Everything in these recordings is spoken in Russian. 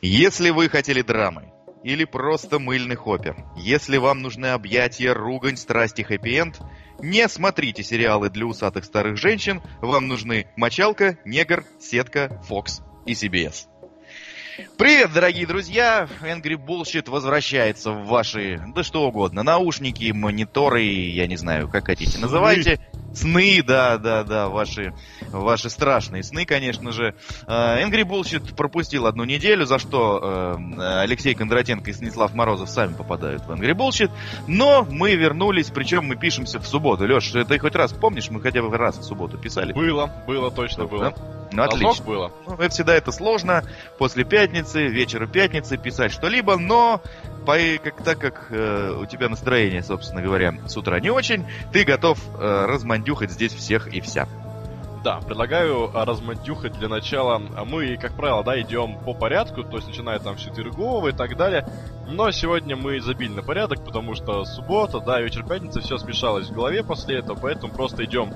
Если вы хотели драмы или просто мыльных опер, если вам нужны объятия, ругань, страсти, хэппи-энд, не смотрите сериалы для усатых старых женщин, вам нужны мочалка, негр, сетка, Фокс и CBS. Привет, дорогие друзья! Angry Bullshit возвращается в ваши, да что угодно, наушники, мониторы, я не знаю, как хотите, называйте. Сны, да, да, да, ваши, ваши страшные сны, конечно же. Э, Angry Bullshit пропустил одну неделю, за что э, Алексей Кондратенко и Станислав Морозов сами попадают в Angry Bullshit. Но мы вернулись, причем мы пишемся в субботу. Леш, ты хоть раз помнишь, мы хотя бы раз в субботу писали? Было, было, точно было. Ну, отлично. было. Ну, это всегда это сложно. После пятницы, вечера пятницы писать что-либо, но по, как, так как э, у тебя настроение, собственно говоря, с утра не очень, ты готов э, размандюхать здесь всех и вся. Да, предлагаю а, размандюхать для начала. А мы, как правило, да, идем по порядку, то есть начиная там с четвергового и так далее. Но сегодня мы забили на порядок, потому что суббота, да, вечер пятницы, все смешалось в голове после этого, поэтому просто идем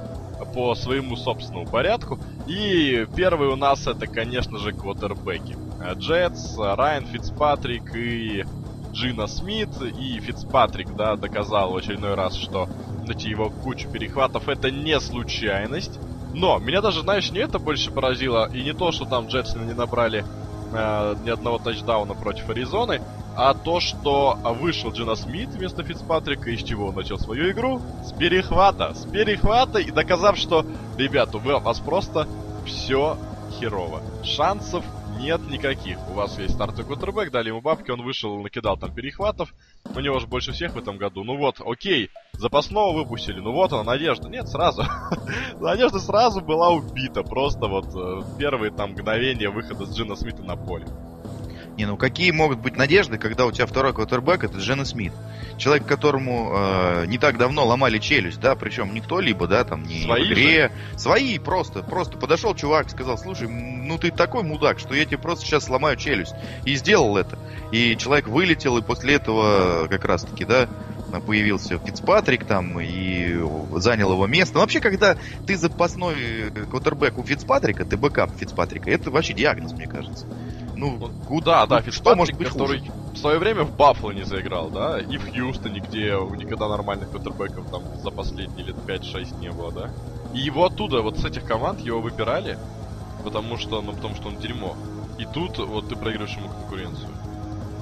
по своему собственному порядку. И первый у нас это, конечно же, квотербеки. Джетс, Райан Фицпатрик и Джина Смит. И Фицпатрик, да, доказал в очередной раз, что найти его кучу перехватов это не случайность. Но меня даже, знаешь, не это больше поразило, и не то, что там Джетсы не набрали э, ни одного тачдауна против Аризоны, а то, что вышел Джина Смит вместо Фицпатрика, из чего он начал свою игру? С перехвата. С перехвата и доказав, что, ребята, у вас просто все херово. Шансов нет никаких. У вас есть стартовый кутербэк, дали ему бабки, он вышел, накидал там перехватов. У него же больше всех в этом году. Ну вот, окей, запасного выпустили. Ну вот она, надежда. Нет, сразу. надежда сразу была убита. Просто вот э, первые там мгновения выхода с Джина Смита на поле. Не, ну какие могут быть надежды, когда у тебя второй квотербек это Джена Смит? Человек, которому э, не так давно ломали челюсть, да, причем не кто-либо, да, там, не Свои в игре. Же? Свои просто, просто подошел чувак, сказал, слушай, ну ты такой мудак, что я тебе просто сейчас сломаю челюсть. И сделал это. И человек вылетел, и после этого как раз-таки, да, появился Фицпатрик там и занял его место. Но вообще, когда ты запасной квотербек у Фицпатрика, ты backup Фицпатрика, это вообще диагноз, мне кажется. Ну, куда, да, ну, что может быть который хуже? в свое время в Баффало не заиграл, да, и в Хьюстоне, где никогда нормальных квотербеков там за последние лет 5-6 не было, да. И его оттуда, вот с этих команд, его выбирали, потому что, ну, потому что он дерьмо. И тут вот ты проигрываешь ему конкуренцию.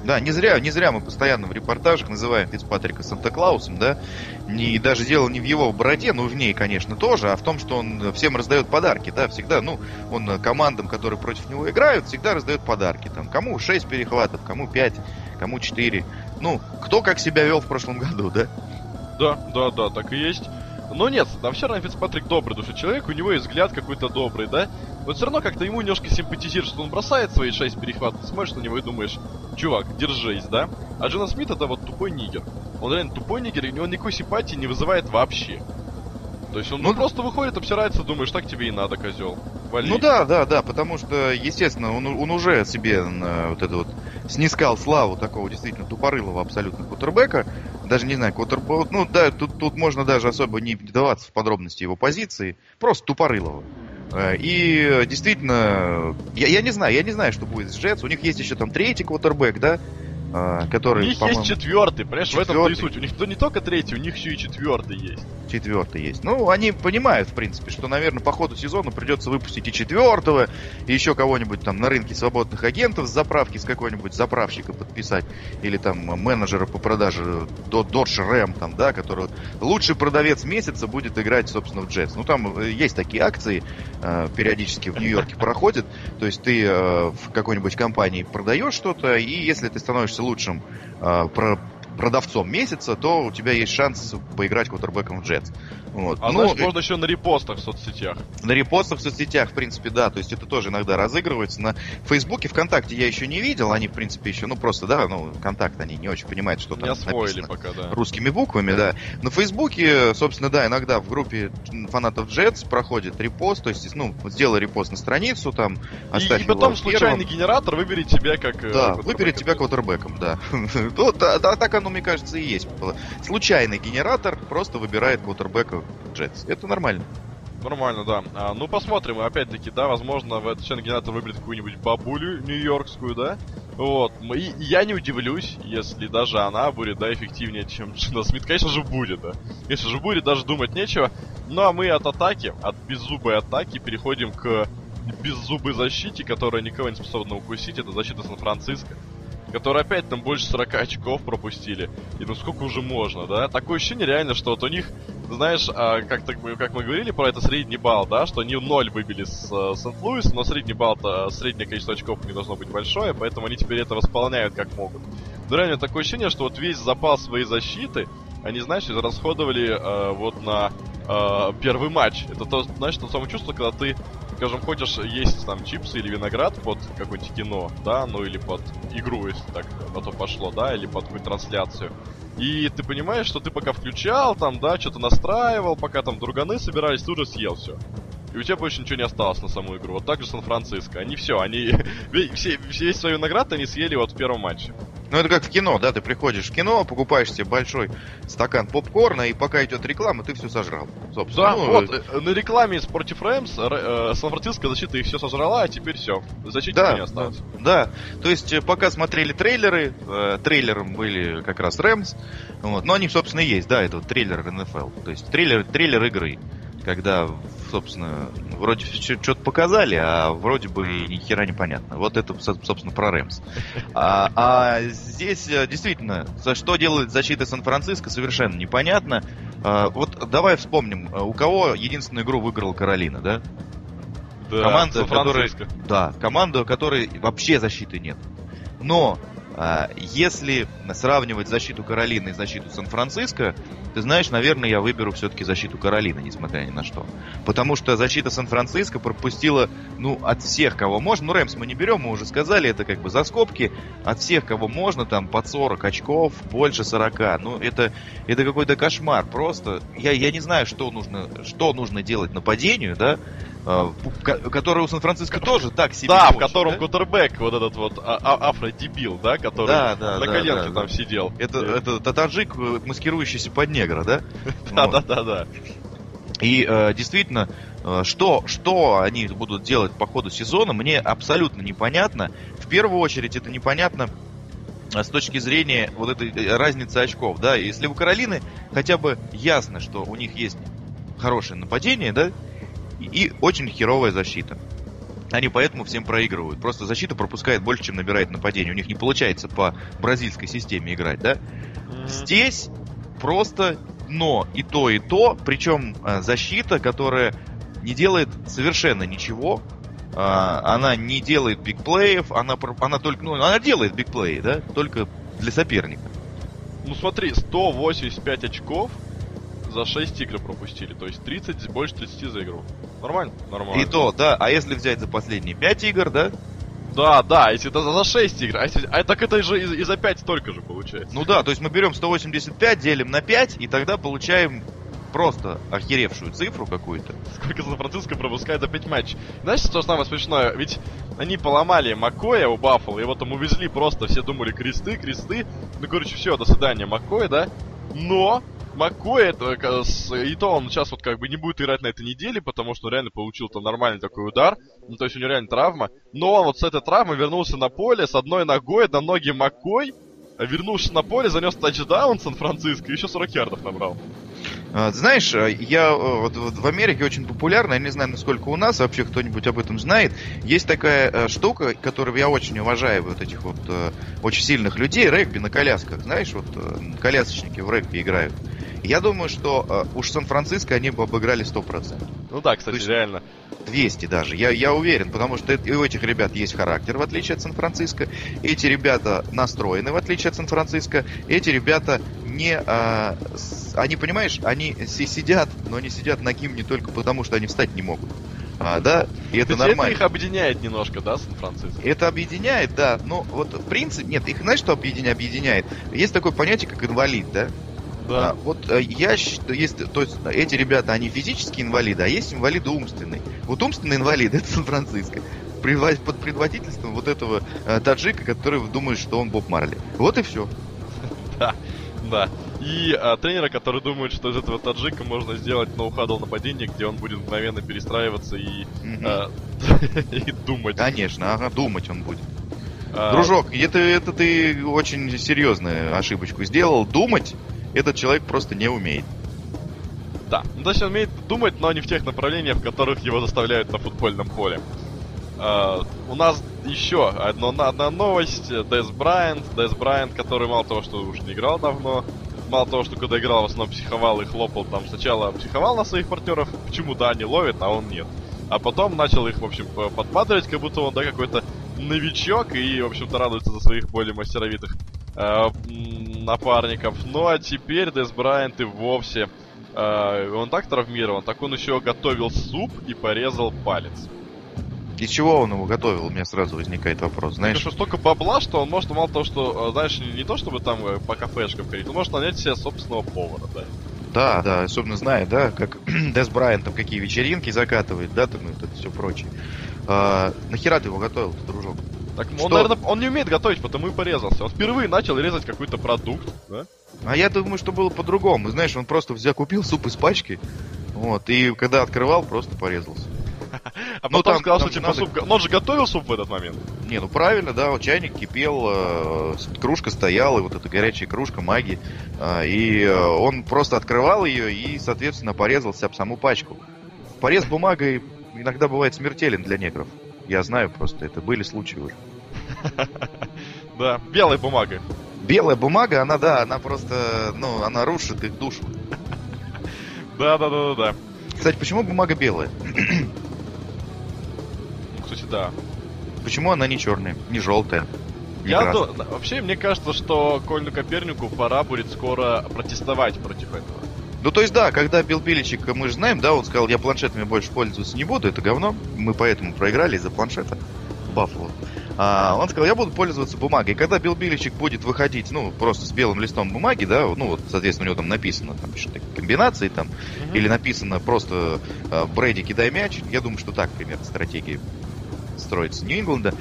Да, не зря, не зря мы постоянно в репортажах называем Фицпатрика Санта-Клаусом, да. Не, даже дело не в его бороде, но в ней, конечно, тоже, а в том, что он всем раздает подарки, да, всегда, ну, он командам, которые против него играют, всегда раздает подарки. Там, кому 6 перехватов, кому 5, кому 4. Ну, кто как себя вел в прошлом году, да? Да, да, да, так и есть. Но нет, да все равно Фицпатрик добрый душа человек, у него есть взгляд какой-то добрый, да? Вот все равно как-то ему немножко симпатизируешь, что он бросает свои шесть перехватов, смотришь на него и думаешь, чувак, держись, да? А Джона Смит это вот тупой нигер. Он реально тупой нигер, и он никакой симпатии не вызывает вообще. То есть он ну, ну, просто выходит, обсирается, думаешь, так тебе и надо, козел. Вали. Ну да, да, да, потому что, естественно, он, он уже себе на вот это вот снискал славу такого действительно тупорылого абсолютно кутербека. Даже не знаю, кутербэк, ну да, тут, тут можно даже особо не вдаваться в подробности его позиции, просто тупорылого. Э, и действительно, я, я не знаю, я не знаю, что будет с Джетс. У них есть еще там третий квотербек, да? А, который, У них есть четвертый, понимаешь, четвертый. в этом и суть. У них то не только третий, у них еще и четвертый есть. Четвертый есть. Ну, они понимают, в принципе, что, наверное, по ходу сезона придется выпустить и четвертого, и еще кого-нибудь там на рынке свободных агентов с заправки, с какого-нибудь заправщика подписать, или там менеджера по продаже Dodge Ram, там, да, который лучший продавец месяца будет играть, собственно, в Джетс. Ну, там э, есть такие акции, э, периодически в Нью-Йорке проходят, то есть ты э, в какой-нибудь компании продаешь что-то, и если ты становишься лучшим э, про продавцом месяца, то у тебя есть шанс поиграть квотербеком в Джетс. Вот. А ну, знаешь, можно еще на репостах в соцсетях. На репостах в соцсетях, в принципе, да. То есть это тоже иногда разыгрывается. На Фейсбуке, ВКонтакте я еще не видел. Они, в принципе, еще, ну просто, да, ну, контакт они не очень понимают, что там не освоили пока, да. русскими буквами, да. На Фейсбуке, собственно, да, иногда в группе фанатов Джетс проходит репост. То есть, ну, сделай репост на страницу, там, оставь И, и потом случайный генератор выберет тебя как... Э, да, выберет тебя квотербеком, да. Так оно, мне кажется, и есть. Случайный генератор просто выбирает квотербека Джетс. Это нормально. Нормально, да. А, ну, посмотрим. Опять-таки, да, возможно, в этот генератор выберет какую-нибудь бабулю нью-йоркскую, да? Вот. И я не удивлюсь, если даже она будет, да, эффективнее, чем Джина Смит. Конечно же, будет, да. Конечно же, будет, даже думать нечего. Ну, а мы от атаки, от беззубой атаки переходим к беззубой защите, которая никого не способна укусить. Это защита Сан-Франциско которые опять там больше 40 очков пропустили. И ну сколько уже можно, да? Такое ощущение реально, что вот у них, знаешь, а, как, так, как мы говорили про это средний балл, да, что они 0 выбили с uh, Сент-Луис, но средний балл-то, среднее количество очков не должно быть большое, поэтому они теперь это восполняют как могут. Но реально такое ощущение, что вот весь запал своей защиты они, знаешь, израсходовали э, вот на э, первый матч. Это то, знаешь, то самое чувство, когда ты, скажем, хочешь есть там чипсы или виноград под какое-нибудь кино, да, ну или под игру, если так на то пошло, да, или под какую-нибудь трансляцию. И ты понимаешь, что ты пока включал, там, да, что-то настраивал, пока там друганы собирались, ты уже съел все и у тебя больше ничего не осталось на саму игру. Вот так же Сан-Франциско. Они все, они все, весь свою награду они съели вот в первом матче. Ну это как в кино, да, ты приходишь в кино, покупаешь себе большой стакан попкорна, и пока идет реклама, ты все сожрал. Собственно. Да, ну, вот, э, на рекламе из против Рэмс э, Сан-Франциско защита их все сожрала, а теперь все. Защиты да, не осталось. Да, то есть э, пока смотрели трейлеры, э, трейлером были как раз Рэмс, вот, но они, собственно, и есть, да, это вот трейлер НФЛ, то есть трейлер, трейлер игры когда собственно, вроде что-то показали, а вроде бы ни хера непонятно. Вот это, собственно, про Рэмс. А, а здесь э, действительно, что делает защита Сан-Франциско, совершенно непонятно. А, вот давай вспомним, э, у кого единственную игру выиграла Каролина, да? Да, команда, которая, да, команда, у которой вообще защиты нет. Но а, если сравнивать защиту Каролины и защиту Сан-Франциско, ты знаешь, наверное, я выберу все-таки защиту Каролины, несмотря ни на что. Потому что защита Сан-Франциско пропустила, ну, от всех, кого можно. Ну, Рэмс мы не берем, мы уже сказали, это как бы за скобки. От всех, кого можно, там, под 40 очков, больше 40. Ну, это, это какой-то кошмар. Просто я, я не знаю, что нужно, что нужно делать нападению, да, а, который у Сан-Франциско тоже так себе. Да, в котором да? кутербэк, вот этот вот а, а, афродебил, да, который да, да, на да, коленке да, там да. сидел. Это, это таджик, э, маскирующийся под негра, да? Да, да, да, да. И э, действительно, э, что, что они будут делать по ходу сезона, мне абсолютно непонятно. В первую очередь это непонятно с точки зрения вот этой разницы очков, да, если у Каролины хотя бы ясно, что у них есть хорошее нападение, да, и очень херовая защита. Они поэтому всем проигрывают. Просто защита пропускает больше, чем набирает нападение. У них не получается по бразильской системе играть, да? Mm-hmm. Здесь просто но и то, и то. Причем э, защита, которая не делает совершенно ничего. А, она не делает бигплеев, она, она только, ну, она делает бигплеи, да, только для соперника. Ну смотри, 185 очков за 6 игр пропустили. То есть 30, больше 30 за игру. Нормально? Нормально. И то, да. А если взять за последние 5 игр, да? Да, да, если это за 6 игр, а, если, а так это же и, и за 5 столько же получается. Ну да, то есть мы берем 185, делим на 5, и тогда получаем просто охеревшую цифру какую-то. Сколько Сан-Франциско пропускает за 5 матчей. Знаешь, что самое смешное? Ведь они поломали Макоя у Баффала, его там увезли просто, все думали кресты, кресты. Ну, короче, все, до свидания, Маккой, да? Но Маккой, это, и то он сейчас вот как бы не будет играть на этой неделе, потому что он реально получил там нормальный такой удар. Ну, то есть у него реально травма. Но он вот с этой травмы вернулся на поле с одной ногой на ноги Маккой, вернувшись на поле, занес тачдаун Сан-Франциско и еще 40 ярдов набрал. А, знаешь, а, я э, в Америке очень популярна, я не знаю, насколько у нас вообще кто-нибудь об этом знает. Есть такая э, штука, которую я очень уважаю, вот этих вот э, очень сильных людей, регби на колясках, знаешь, вот колясочники в регби играют. Я думаю, что э, уж Сан-Франциско они бы обыграли 100%. Ну да, кстати, реально. 200 даже. Я, я уверен, потому что и у этих ребят есть характер, в отличие от Сан-Франциско. Эти ребята настроены, в отличие от Сан-Франциско. Эти ребята не... А, с, они, понимаешь, они сидят, но они сидят на не только потому, что они встать не могут. А, да, и это Ведь нормально. это их объединяет немножко, да, Сан-Франциско? Это объединяет, да, но вот в принципе, нет, их знаешь, что объединяет? объединяет? Есть такое понятие, как инвалид, да? Да. А, вот э, я есть, то есть эти ребята, они физические инвалиды, а есть инвалиды умственные. Вот умственный инвалид это Сан-Франциско. Под предводительством вот этого э, таджика, который думает, что он Боб Марли. Вот и все. Да, да. И а, тренера, который думает, что из этого таджика можно сделать ноу-хадл нападение, где он будет мгновенно перестраиваться и, а, и думать. Конечно, ага, думать он будет. А, Дружок, это, это ты очень серьезную ошибочку сделал. Думать этот человек просто не умеет. Да, ну, то есть он умеет думать, но не в тех направлениях, в которых его заставляют на футбольном поле. Uh, у нас еще одно, одна новость. Дэс Брайант. Дэс Брайант, который мало того, что уже не играл давно, мало того, что когда играл, в основном психовал и хлопал там сначала психовал на своих партнеров, почему да, они ловят, а он нет. А потом начал их, в общем, подбадривать, как будто он, да, какой-то новичок и, в общем-то, радуется за своих более мастеровитых э, напарников. Ну а теперь Дес Брайант и вовсе э, он так травмирован, так он еще готовил суп и порезал палец. Из чего он его готовил? У меня сразу возникает вопрос. Знаешь, что столько бабла, что он может мало того, что, э, знаешь, не то чтобы там э, по кафешкам ходить, он может нанять себе собственного повара, да. Да, да, особенно зная, да, как Дес Брайан там какие вечеринки закатывает, да, там и вот это все прочее. А, нахера ты его готовил, дружок? Так он, Что? наверное, он не умеет готовить, потому и порезался. Он впервые начал резать какой-то продукт, да? А я думаю, что было по-другому. Знаешь, он просто взял, купил суп из пачки, вот, и когда открывал, просто порезался. А ну, потом там, сказал, там что типа суп... Но он же готовил суп в этот момент. Не, ну правильно, да, вот чайник кипел, э, кружка стояла, и вот эта горячая кружка маги. Э, и э, он просто открывал ее и, соответственно, порезался об саму пачку. Порез бумагой иногда бывает смертелен для негров. Я знаю просто, это были случаи уже. Да, белой бумагой. Белая бумага, она, да, она просто, ну, она рушит их душу. Да, да, да, да, да. Кстати, почему бумага белая? Кстати, да. Почему она не черная, не желтая? Не Я ду... Вообще, мне кажется, что Кольну Копернику пора будет скоро протестовать против этого. Ну, то есть, да, когда Билл Биличик, мы же знаем, да, он сказал, я планшетами больше пользоваться не буду, это говно. Мы поэтому проиграли из-за планшета Баффало. А, он сказал, я буду пользоваться бумагой. Когда Билл Биличик будет выходить, ну, просто с белым листом бумаги, да, ну, вот, соответственно, у него там написано, там, что-то комбинации там, mm-hmm. или написано просто э, Брэди, кидай мяч, я думаю, что так, примерно, стратегии строится Нью-Ингланда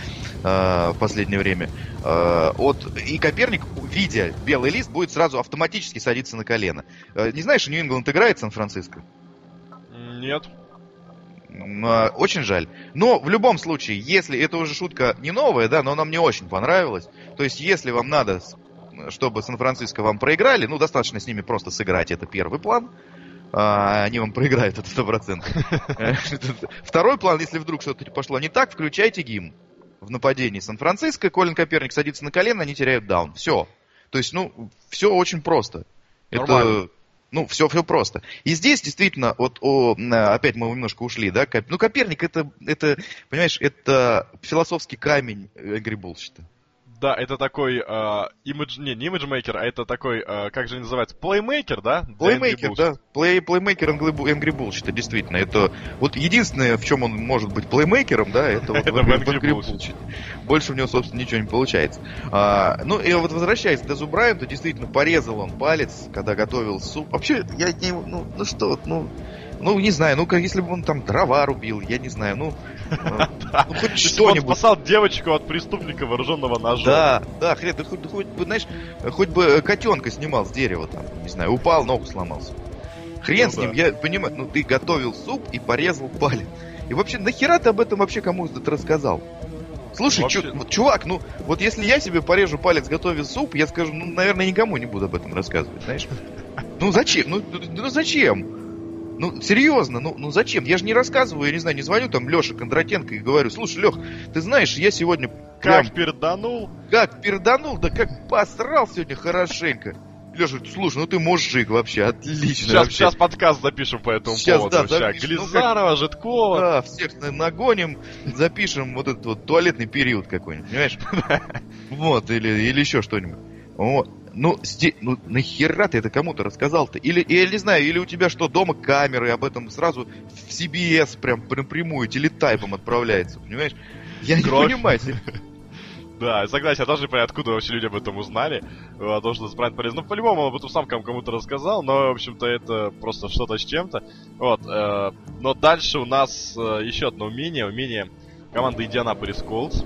э, в последнее время. Э, от, и Коперник, видя белый лист, будет сразу автоматически садиться на колено. Э, не знаешь, Нью-Ингланд играет Сан-Франциско? Нет. Э, очень жаль. Но в любом случае, если это уже шутка не новая, да, но она мне очень понравилась. То есть, если вам надо, чтобы Сан-Франциско вам проиграли, ну, достаточно с ними просто сыграть, это первый план а, они вам проиграют, это сто процентов. Второй план, если вдруг что-то пошло не так, включайте гимн в нападении Сан-Франциско, Колин Коперник садится на колено, они теряют down. Все. То есть, ну, все очень просто. Нормально. Это, ну, все, все просто. И здесь действительно, вот, о, опять мы немножко ушли, да, Коп... ну, Коперник это, это, понимаешь, это философский камень Bullshit. Да, это такой э, имидж, не, не имиджмейкер, а это такой, э, как же называется, плеймейкер, да? Плеймейкер, да. Плей, плеймейкер Angry Bullshit, действительно. Это вот единственное, в чем он может быть плеймейкером, да, это вот в Angry Bullshit. Больше у него, собственно, ничего не получается. А, ну, и вот возвращаясь к Дезу Брайанту, действительно, порезал он палец, когда готовил суп. Вообще, я не, ну, ну что, ну, ну, не знаю, ну, как если бы он там дрова рубил, я не знаю, ну, ну хоть что-нибудь. Он спасал девочку от преступника вооруженного ножом. Да, да, хрен, да хоть, бы, знаешь, хоть бы котенка снимал с дерева там, не знаю, упал, ногу сломался. Хрен ну, с ним, я понимаю, ну ты готовил суп и порезал палец. И вообще, нахера ты об этом вообще кому-то рассказал? Слушай, вообще... чу, чувак, ну вот если я себе порежу палец, готовя суп, я скажу, ну, наверное, никому не буду об этом рассказывать, знаешь? Ну зачем? Ну, ну зачем? Ну, серьезно, ну, ну зачем? Я же не рассказываю, я не знаю, не звоню там Леше Кондратенко и говорю, слушай, Лех, ты знаешь, я сегодня прям... Как перданул? Как перданул, да как посрал сегодня хорошенько. Леша, слушай, ну ты мужик вообще, отлично. Сейчас, вообще. сейчас подкаст запишем по этому сейчас, поводу. Да, запишем. Глизарова, ну, как... Житкова. Да, всех нагоним, запишем вот этот вот туалетный период какой-нибудь, понимаешь? Вот, или, или еще что-нибудь. Вот. Ну, сте... ну нахера ты это кому-то рассказал-то? Или, я не знаю, или у тебя что, дома камеры, об этом сразу в CBS прям напрямую телетайпом отправляется, понимаешь? Я Кровь. не понимаю. Да, согласен, я тоже не понимаю, откуда вообще люди об этом узнали, о том, что Спрайт полез. Ну, по-любому, он об этом сам кому-то рассказал, но, в общем-то, это просто что-то с чем-то. Вот, э, но дальше у нас э, еще одно умение, умение команды Индианаполис Колдс.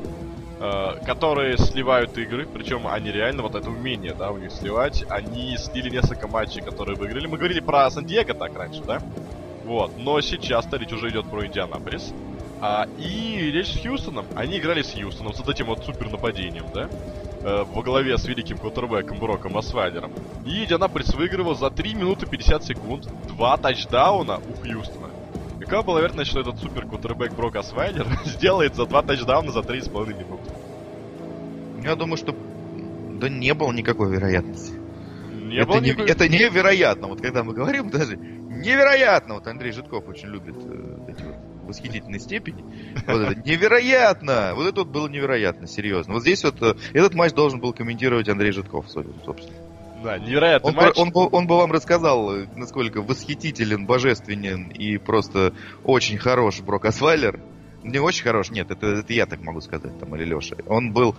Э, которые сливают игры, причем они реально, вот это умение, да, у них сливать, они слили несколько матчей, которые выиграли. Мы говорили про Сан-Диего так раньше, да? Вот, но сейчас-то речь уже идет про Индианаполис. А, и речь с Хьюстоном. Они играли с Хьюстоном, с вот этим вот супер нападением, да? Э, во главе с великим квотербеком Броком Асвайлером. И Индианаполис выигрывал за 3 минуты 50 секунд два тачдауна у Хьюстона. Какова была вероятность, что этот супер квотербек Брок Асвайлер сделает за два тачдауна за 3,5 минуты? Я думаю, что да не было никакой вероятности. Не это, было не, никакой- это невероятно. Вот когда мы говорим даже невероятно. Вот Андрей Житков очень любит э, эти вот восхитительной степени. Вот это невероятно! Вот это вот было невероятно, серьезно. Вот здесь вот э, этот матч должен был комментировать Андрей Житков, собственно. Да, невероятный Он, матч. он, бы- он бы вам рассказал, э, насколько восхитителен, божественен и просто очень хорош Брок Асвайлер. Не очень хорош, нет, это, это я так могу сказать, там, или Леша. Он был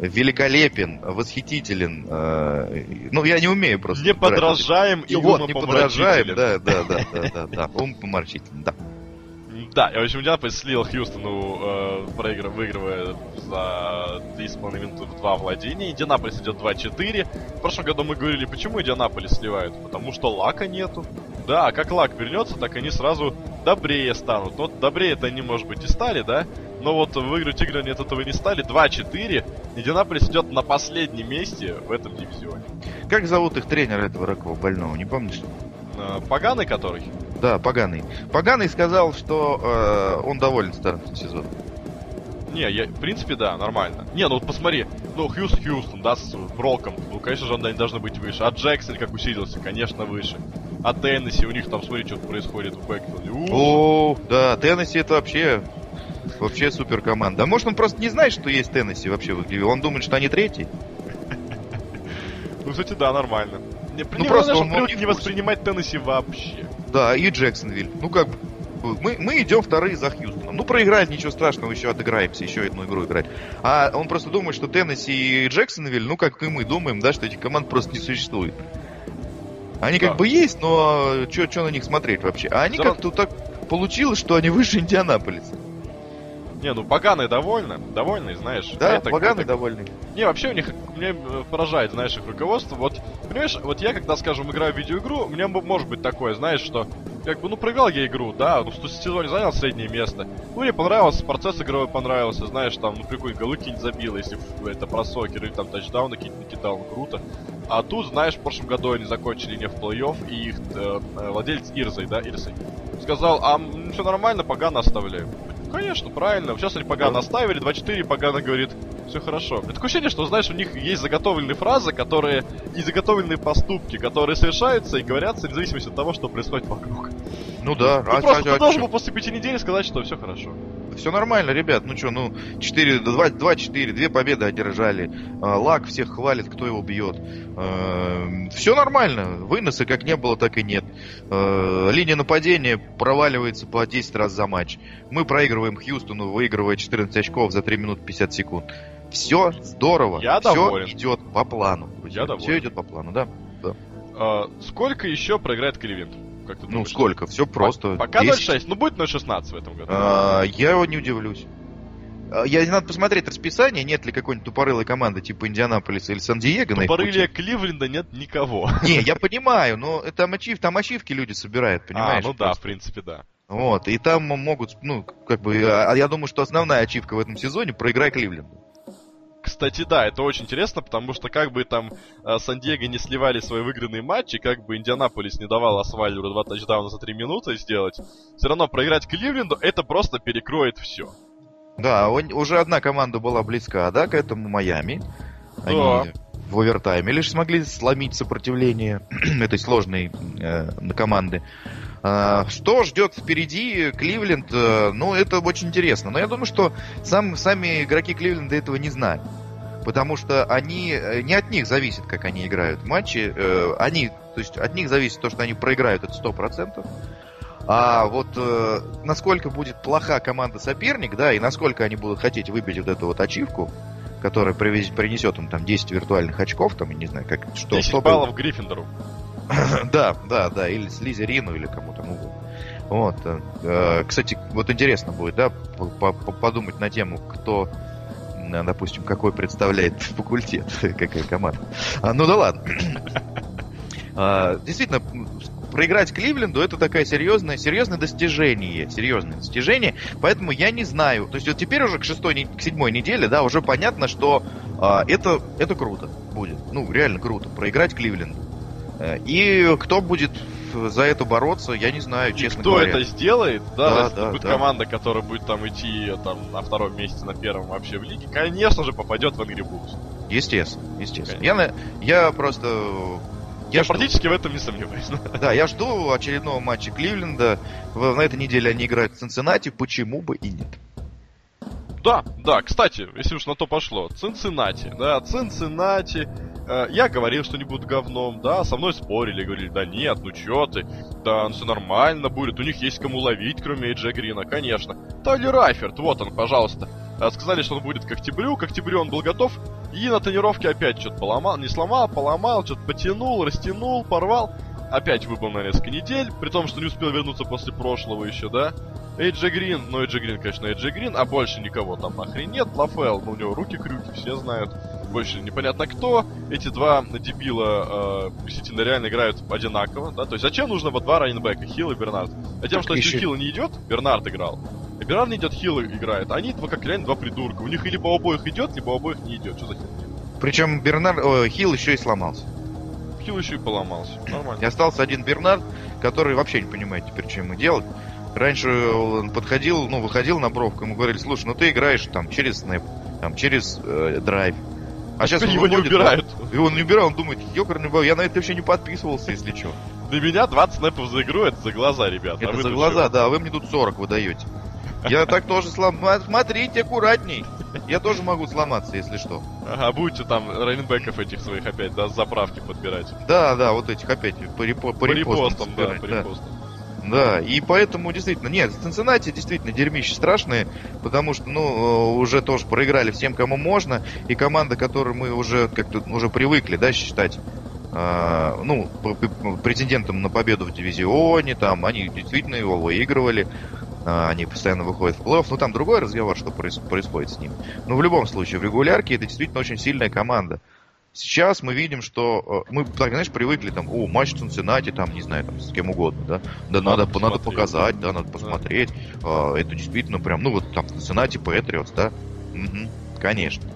великолепен, восхитителен. э, ну, я не умею просто. Не подражаем И вот, не подражаем, да, да, да, да, да, да, ум поморщителен, да. Да, и в общем, Индианаполис слил Хьюстону, э, проигрыв- выигрывая за 3,5 минуты в два владения. Индианаполис идет 2-4. В прошлом году мы говорили, почему Индианаполис сливают? Потому что лака нету. Да, а как лак вернется, так они сразу добрее станут. Ну, Вот добрее-то они, может быть, и стали, да? Но вот выиграть игры они от этого не стали. 2-4. Индианаполис идет на последнем месте в этом дивизионе. Как зовут их тренера этого ракового больного, не помнишь? Э, Поганый который? Да, Поганый. Поганый сказал, что э, он доволен стартом сезона. Не, я, в принципе, да, нормально. Не, ну вот посмотри, ну, Хьюст Хьюстон, да, с Броком, ну, конечно же, они должны быть выше. А Джексон как усилился, конечно, выше. А Теннесси, у них там, смотри, что происходит в бэкфилде. О, да, Теннесси это вообще вообще супер команда. А может он просто не знает, что есть Теннесси вообще в игре? Он думает, что они третий? Ну, кстати, да, нормально. Ну, просто он- привык не воспринимать Теннесси вообще. Да, и Джексонвиль. Ну как бы мы, мы идем вторые за Хьюстоном. Ну, проиграть, ничего страшного, еще отыграемся, еще одну игру играть. А он просто думает, что Теннесси и Джексонвиль, ну, как и мы думаем, да, что этих команд просто не существует. Они Да. как бы есть, но что на них смотреть вообще? А они равно- как-то так получилось, что они выше Индианаполиса. Не, ну, поганый довольны, довольны, знаешь. Да, Это- поганый это- довольный. Не, вообще у них, мне э, поражает, знаешь, их руководство. Вот, понимаешь, вот я, когда, скажем, играю в видеоигру, у меня может быть такое, знаешь, что, как бы, ну, проиграл я игру, да, ну, в сезоне занял среднее место. Ну, мне понравился, процесс игровой понравился, знаешь, там, ну, прикольно, голы какие-нибудь забил, если это про сокер, или там тачдауны какие-нибудь накидал, ну, круто. А тут, знаешь, в прошлом году они закончили не в плей-офф, и их э, э, владелец Ирзой, да, Ирзой, сказал, а все нормально, погано оставляю. Конечно, правильно. Сейчас они погано оставили, 2-4, погано говорит, все хорошо. Это такое ощущение, что, знаешь, у них есть заготовленные фразы, которые и заготовленные поступки, которые совершаются и говорятся вне зависимости от того, что происходит вокруг. Ну да, Ты просто ты а должен чё? был после пяти недель сказать, что все хорошо. Все нормально, ребят. Ну что, ну 4, 2, 2-4, две победы одержали. А, Лак всех хвалит, кто его бьет. Все нормально. Выноса как не было, так и нет. Э, Линия нападения проваливается по 10 раз за матч. Мы проигрываем Хьюстону, выигрывая 14 очков за 3 минуты 50 секунд. Все здорово. Я Все доволен. идет по плану. Я доволен. Все идет по плану, да. А, сколько еще проиграет Кливент? Как ты Ну сколько? Все просто. Пока 10. 0-6, ну будет 0-16 в этом году. А, Я не удивлюсь. А, Я надо посмотреть расписание, нет ли какой-нибудь тупорылой команды типа Индианаполиса или Сан-Диего пути. Кливленда нет никого. Не, я понимаю, но там, ачив, там ачивки люди собирают, понимаешь? А, ну да, просто. в принципе, да. Вот, и там могут, ну, как бы, а я думаю, что основная ачивка в этом сезоне проиграй Кливленду. Кстати, да, это очень интересно, потому что как бы там э, Сан-Диего не сливали свои выигранные матчи, как бы Индианаполис не давал Асвайлеру два тачдауна за три минуты сделать, все равно проиграть Кливленду это просто перекроет все. Да, он- уже одна команда была близка, да, к этому Майами. Они Да. в овертайме лишь смогли сломить сопротивление этой сложной э, команды. А, что ждет впереди Кливленд? э, ну, это очень интересно. Но я думаю, что сам, сами игроки Кливленда этого не знают. Потому что они э, не от них зависит, как они играют в матче. Э, они, то есть от них зависит то, что они проиграют, это 100%. А вот э, насколько будет плоха команда соперник, да, и насколько они будут хотеть выбить вот эту вот ачивку, которая привез- принесет им там 10 виртуальных очков, там, не знаю, как что, 10 что баллов Гриффиндору. да, да, да, или Слизерину, или кому-то, ну, вот. э, Кстати, вот интересно будет, да, по- по- подумать на тему, кто, м, допустим, какой представляет факультет, какая команда. А, Ну да ладно. А, Действительно, проиграть Кливленду это такое серьезное, серьезное достижение, серьезное достижение, поэтому я не знаю. То есть вот теперь уже к шестой, к седьмой неделе, да, уже понятно, что э, это, это круто будет. Ну, реально круто, проиграть Кливленду. Э, и кто будет за это бороться, я не знаю, честно кто говоря. это сделает, да, Да, да, будет да. команда, которая будет там идти там на втором месте, на первом вообще в лиге, конечно же попадет в Angry Bulls. Естественно, естественно. Я, на- я просто... Я, жду. практически в этом не сомневаюсь. Да, я жду очередного матча Кливленда. На этой неделе они играют в Цинциннати, почему бы и нет. Да, да, кстати, если уж на то пошло, Цинциннати, да, Цинциннати, э, я говорил, что не будут говном, да, со мной спорили, говорили, да нет, ну чё ты, да, ну все нормально будет, у них есть кому ловить, кроме Эйджа Грина, конечно. Тайлер Райферт, вот он, пожалуйста. Э, Сказали, что он будет к октябрю, к октябрю он был готов, и на тренировке опять что-то поломал, не сломал, поломал, что-то потянул, растянул, порвал. Опять выбыл на несколько недель, при том, что не успел вернуться после прошлого еще, да. Эйджи Грин, ну Эйджи Грин, конечно, Эйджи Грин, а больше никого там нахрен нет. Лафел, ну у него руки-крюки, все знают. Больше непонятно кто. Эти два дебила э, действительно реально играют одинаково, да. То есть зачем нужно вот два раненбека, Хилл и Бернард? А тем, Так что если еще- Хилл не идет, Бернард играл. И не идет, Хилл играет. Они два как реально два придурка. У них либо обоих идет, либо обоих не идет. Что за херня? Причем Бернар... о, Хилл еще и сломался. Хилл еще и поломался. Нормально. И остался один Бернард, который вообще не понимает теперь, что ему делать. Раньше он подходил, ну, выходил на бровку, ему говорили, слушай, ну ты играешь там через снэп, там через э, драйв. А сейчас его не выходит, убирают. да, его не убирают, он думает, ёкарный я на это вообще не подписывался, если что. Для меня 20 снэпов за игру это за глаза, ребят. А Это вы за глаза, чё? да, а вы мне тут 40 выдаете. Я так тоже слом... Смотрите аккуратней. Я тоже могу сломаться, если что. Ага, будете там раненбеков этих своих опять, да, с заправки подбирать. Да, да, вот этих опять по, репо- по По репостам да, по да. репостам. Да, и поэтому действительно, нет, Цинциннати действительно дерьмище страшные, потому что, ну, э, уже тоже проиграли всем, кому можно, и команда, которую мы уже как-то уже привыкли, да, считать, э, ну, претендентом на победу в дивизионе, там, они действительно его выигрывали, они постоянно выходят в плей-офф, ну, там другой разговор, что проис- происходит с ним. Но в любом случае, в регулярке это действительно очень сильная команда. Сейчас мы видим, что э, мы, так, знаешь, привыкли там, о, матч Цинциннати, там, не знаю, там, с кем угодно, да, да, Надо надо, надо, показать, да, надо посмотреть, А, это действительно прям, ну, вот там, Цинциннати, Патриотс, да, Мгм, конечно.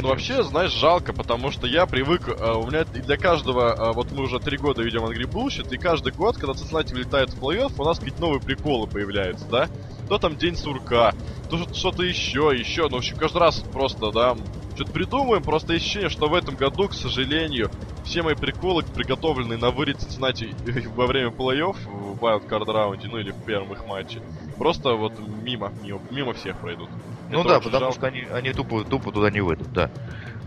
Ну, вообще, знаешь, жалко, потому что я привык, э, у меня для каждого, э, вот мы уже три года ведем Angry Bullshit, и каждый год, когда Cincinnati вылетает в плей-офф, у нас какие-то новые приколы появляются, да? То там День сурка, то что- что-то еще, еще, ну, в общем, каждый раз просто, да, что-то придумаем, просто ощущение, что в этом году, к сожалению, все мои приколы, приготовленные на вылет Cincinnati во время плей-офф, в wildcard раунде, ну или в первом их матче, просто вот мимо, мимо, мимо всех пройдут. Ну Это да, потому жалко. что они, они тупо, тупо туда не выйдут, да.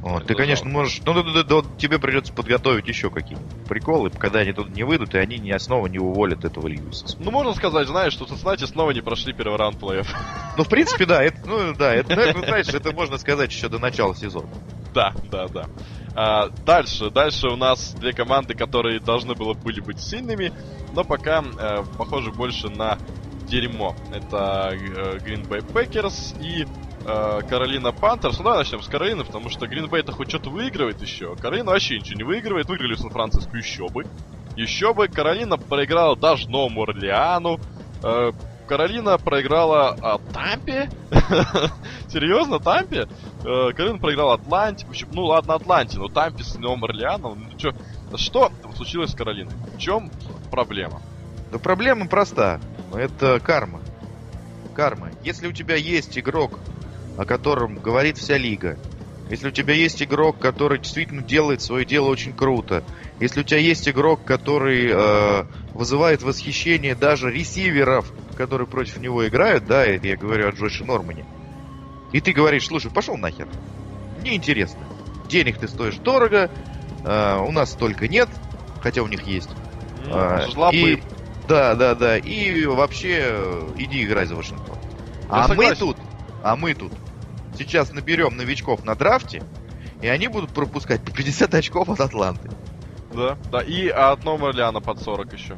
Вот. Это Ты, конечно, жалко. можешь. Ну, да, да, да, тебе придется подготовить еще какие-нибудь приколы, когда они туда не выйдут, и они ни снова не уволят этого Льюиса. Ну, можно сказать, знаешь, что Cincinnati снова не прошли первый раунд плей-офф. Ну, в принципе, да, это, ну, да, это, ну, это, знаешь, это можно сказать еще до начала сезона. Да, да, да. А, дальше, дальше у нас две команды, которые должны было, были быть сильными, но пока э, похожи больше на дерьмо. Это э, Green Bay Packers и э, Каролина Пантерс. Ну давай начнем с Каролины, потому что Green Bay-то хоть что-то выигрывает еще. Каролина вообще ничего не выигрывает. Выиграли в Сан-Франциско еще бы. Еще бы Каролина проиграла Дожному Орлеану. Э, Каролина проиграла а, Тампе. Серьезно, Тампе? Э, Каролина проиграла Атланте. Ну ладно, Атланте, но Тампе с Новым Орлеаном. Ну чё, что случилось с Каролиной? В чем проблема? Но проблема проста. Это карма. Карма. Если у тебя есть игрок, о котором говорит вся лига, если у тебя есть игрок, который действительно делает свое дело очень круто, если у тебя есть игрок, который э, вызывает восхищение даже ресиверов, которые против него играют, да, это я говорю о Джоше Нормане, и ты говоришь, слушай, пошел нахер, мне интересно, денег ты стоишь дорого, э, у нас столько нет, хотя у них есть. А, Жлобы. и- да, да, да. И вообще э, иди играй за Вашингтон. А мы тут, а мы тут сейчас наберем новичков на драфте, и они будут пропускать по 50 очков от Атланты. Да, да. И от Нового Орлеана под 40 еще.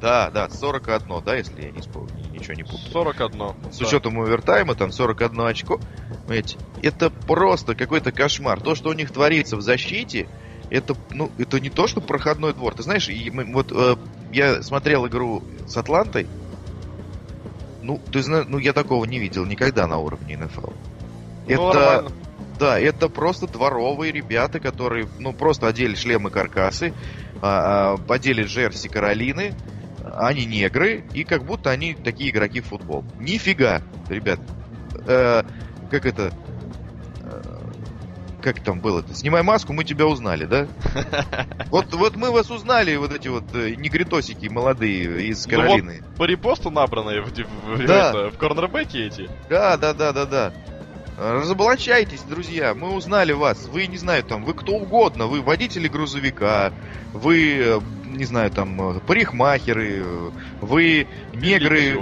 Да, да, 41, да, если я не вспомню, ничего не путаю. 41. С да. учетом овертайма, там 41 очко. Понимаете, это просто какой-то кошмар. То, что у них творится в защите, это, ну, это не то, что проходной двор. Ты знаешь, вот э, я смотрел игру с Атлантой. Ну, ты знаешь, ну я такого не видел никогда на уровне НФЛ. Ну, это, нормально. да, это просто дворовые ребята, которые, ну, просто одели шлемы каркасы, а, а, одели джерси Каролины, они негры, и как будто они такие игроки в футбол. Нифига, ребят. Э, как это? Как там было-то? Снимай маску, мы тебя узнали, да? Вот, вот мы вас узнали, вот эти вот э, негритосики молодые из Ну вот Каролины. По репосту набранные в, в, Да. это, в корнербеке эти. Да, да, да, да, да. Разоблачайтесь, друзья, мы узнали вас. Вы, не знаю, там, вы кто угодно. Вы водители грузовика, вы, э, не знаю, там, э, парикмахеры, вы негры.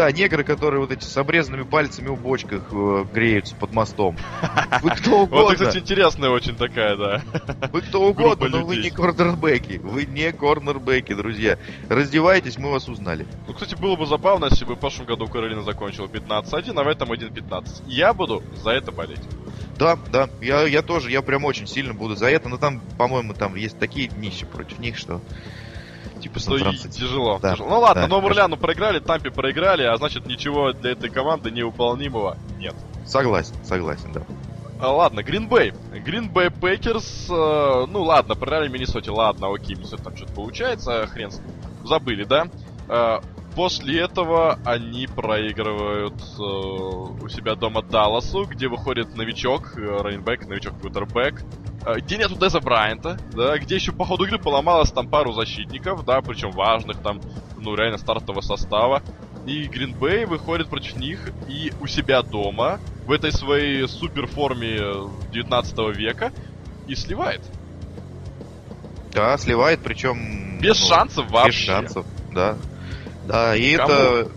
Да, негры, которые вот эти с обрезанными пальцами в бочках э, греются под мостом. Вы кто Вот, угодно, кстати, интересная очень такая, да. вы кто угодно, но вы не корнербеки. Вы не корнербеки, друзья. Раздевайтесь, мы вас узнали. Ну, кстати, было бы забавно, если бы в прошлом году Каролина закончила 15-1, а в этом 1-15. Я буду за это болеть. Да, да, я, я тоже, я прям очень сильно буду за это, но там, по-моему, там есть такие днища против них, что типа Что и Сан-Франциско. тяжело. Да. тяжело. Ну ладно, Да, Новому Орлеану проиграли, Тампе проиграли, а значит ничего для этой команды невыполнимого нет. Согласен, согласен, да. А, ладно, Гринбей. Гринбей Пейкерс, э, ну ладно, проиграли Миннесоте, ладно, окей, Миннесоте там что-то получается, хрен с. Забыли, да? Э, после этого они проигрывают э, у себя дома Далласу, где выходит новичок, э, раненбэк, новичок квотербэк, где нету Деза Брайанта, да, где еще по ходу игры поломалось там пару защитников, да, причем важных там, ну, реально стартового состава. И Гринбей выходит против них и у себя дома, в этой своей супер форме 19 века, и сливает. Да, сливает, причем... Без ну, шансов Без вообще. шансов, да. Да, и Кому? это...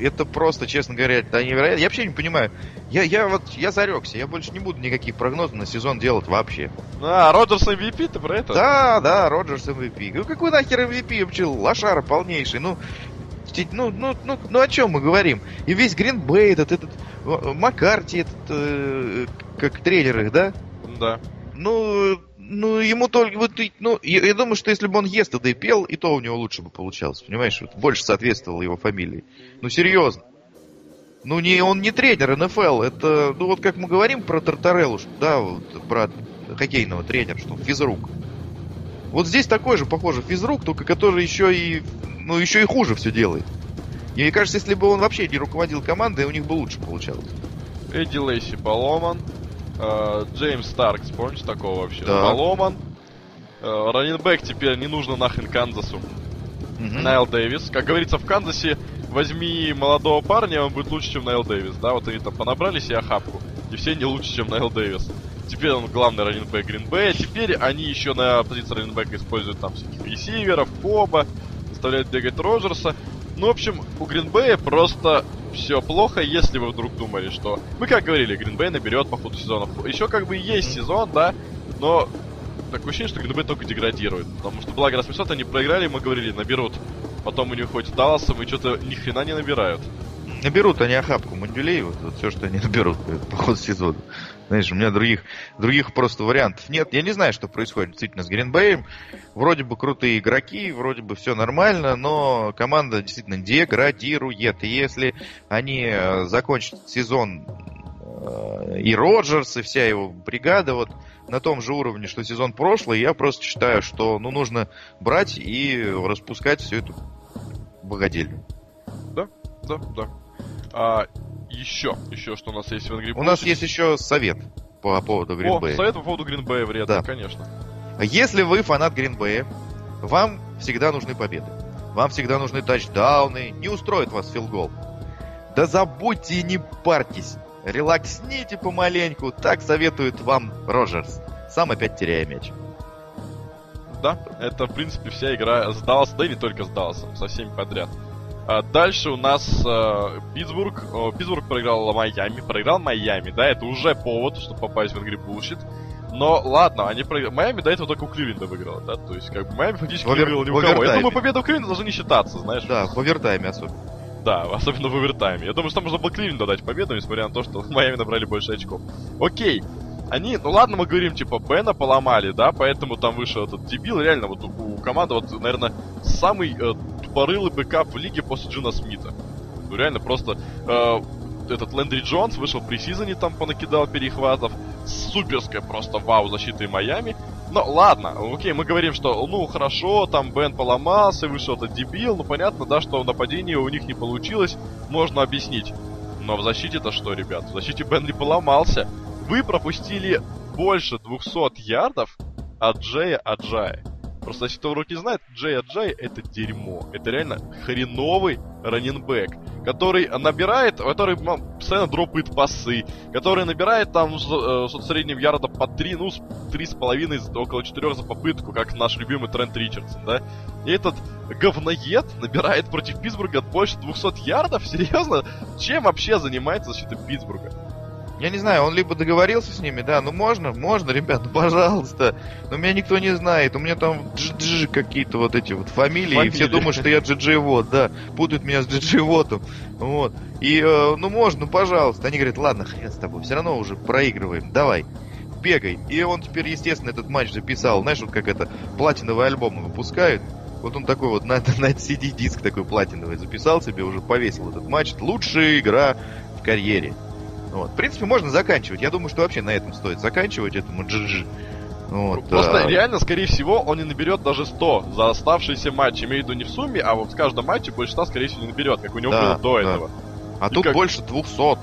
Это просто, честно говоря, это невероятно. Я вообще не понимаю. Я, я вот, я зарекся. Я больше не буду никаких прогнозов на сезон делать вообще. А, Роджерс MVP, ты про это? Да, да, Роджерс MVP. Ну какой нахер MVP вообще? Лошара полнейший. Ну, ну, ну, ну, ну о чем мы говорим? И весь Гринбей этот, этот Маккарти, этот, э, как тренер их, да? Да. Ну, ну, ему только вот, и- ну, я, я думаю, что если бы он Естедой пел, и то у него лучше бы получалось, понимаешь? Вот больше соответствовало его фамилии. Ну, серьезно. Ну, не, он не тренер НФЛ, это, ну, вот как мы говорим про Тартареллу, да, вот, про хоккейного тренера, что физрук. Вот здесь такой же, похоже, физрук, только который еще и, ну, еще и хуже все делает. И мне кажется, если бы он вообще не руководил командой, у них бы лучше получалось. Эдди Лейси поломан. Э, Джеймс Старкс, помните такого вообще? Да. Поломан. Э, Раненбэк теперь не нужно нахрен Канзасу. Мгм. Найл Дэвис. Как говорится, в Канзасе возьми молодого парня, он будет лучше, чем Найл Дэвис. Да, вот они там понабрали себе охапку. И все не лучше, чем Найл Дэвис. Теперь он главный раненбэк Гринбэя. Теперь они еще на позиции раненбэка используют там всяких ресиверов, Коба, заставляют бегать Роджерса. Ну, в общем, у Гринбэя просто все плохо, если вы вдруг думали, что... Мы как говорили, Гринбэй наберет по ходу сезона. Еще как бы есть сезон, да, но такое ощущение, что Гринбэй только деградирует. Потому что благо раз они проиграли, мы говорили, наберут. Потом у них хоть Далласом и что-то ни хрена не набирают. Наберут они охапку Мандюлей, вот, вот все, что они наберут по ходу сезона. Знаешь, у меня других, других просто вариантов нет. Я не знаю, что происходит действительно с Гринбеем. Вроде бы крутые игроки, вроде бы все нормально, но команда действительно деградирует. И если они э, закончат сезон и Роджерс, и вся его бригада вот на том же уровне, что сезон прошлый, я просто считаю, что ну, нужно брать и распускать всю эту богадельню. Да, да. А, еще, еще что у нас есть в Angry У нас есть еще совет по поводу О, Гринбея. совет по поводу Гринбея вредно, Да. конечно. Если вы фанат Гринбея, вам всегда нужны победы. Вам всегда нужны тачдауны. Не устроит вас филгол. Да забудьте и не парьтесь. Релаксните помаленьку. Так советует вам Роджерс. Сам опять теряя мяч. Да, это, в принципе, вся игра с Далласом, да и не только с Далласом, со всеми подряд. А дальше у нас э, Питтсбург. О, Питтсбург проиграл Майами. Проиграл Майами, да, это уже повод, чтобы попасть в Angry Bullshit. Но ладно, они проиграли. Майами до этого только у Кливленда выиграла, да? То есть, как бы Майами фактически В не овер- выиграл ни у кого. Я думаю, победа у Кливленда должна не считаться, знаешь. Да, в овертайме особенно. Да, особенно в овертайме. Я думаю, что можно было Кливленду дать победу, несмотря на то, что Майами набрали больше очков. Окей. они, ну ладно, мы говорим, типа, Бена поломали, да, поэтому там вышел этот дебил, реально, вот у, у команды, вот, наверное, самый э, тупорылый backup в лиге после Джина Смита. Ну, реально, просто э, этот Лэндри Джонс вышел при сезоне, там понакидал перехватов. Суперская просто вау защита и Майами. Ну, ладно, окей, мы говорим, что, ну, хорошо, там Бен поломался, вышел этот дебил, ну, понятно, да, что нападение у них не получилось, можно объяснить. Но в защите-то что, ребят? В защите Бен не поломался. Вы пропустили больше 200 ярдов от Джея Аджая. Просто если кто в руки знает, Джей Аджай это дерьмо. Это реально хреновый раненбэк, который набирает, который постоянно дропает пасы, который набирает там с, э, средним ярда по 3, ну, три с половиной, около 4 за попытку, как наш любимый Трент Ричардсон, да? И этот говноед набирает против Питтсбурга больше 200 ярдов? Серьезно? Чем вообще занимается защита Питтсбурга? Я не знаю, он либо договорился с ними, да, ну можно, можно, ребят, ну пожалуйста. Но меня никто не знает, у меня там джи какие-то вот эти вот фамилии, фамилии, и все думают, что я Джиджи Вот, да, путают меня с Джиджи Вотом, вот. И, э, ну можно, ну пожалуйста. Они говорят, ладно, хрен с тобой, все равно уже проигрываем, давай, бегай. И он теперь, естественно, этот матч записал, знаешь, вот как это, платиновый альбом выпускают, вот он такой вот на, на CD-диск такой платиновый записал себе, уже повесил этот матч. Лучшая игра в карьере. Вот. В принципе, можно заканчивать. Я думаю, что вообще на этом стоит заканчивать этому GG. Вот, Просто а... реально, скорее всего, он не наберет даже 100 за оставшиеся матчи. Имею в виду не в сумме, а вот в каждом матче больше 100, скорее всего, не наберет, как у него да, было до да. этого. А И тут как... больше 200.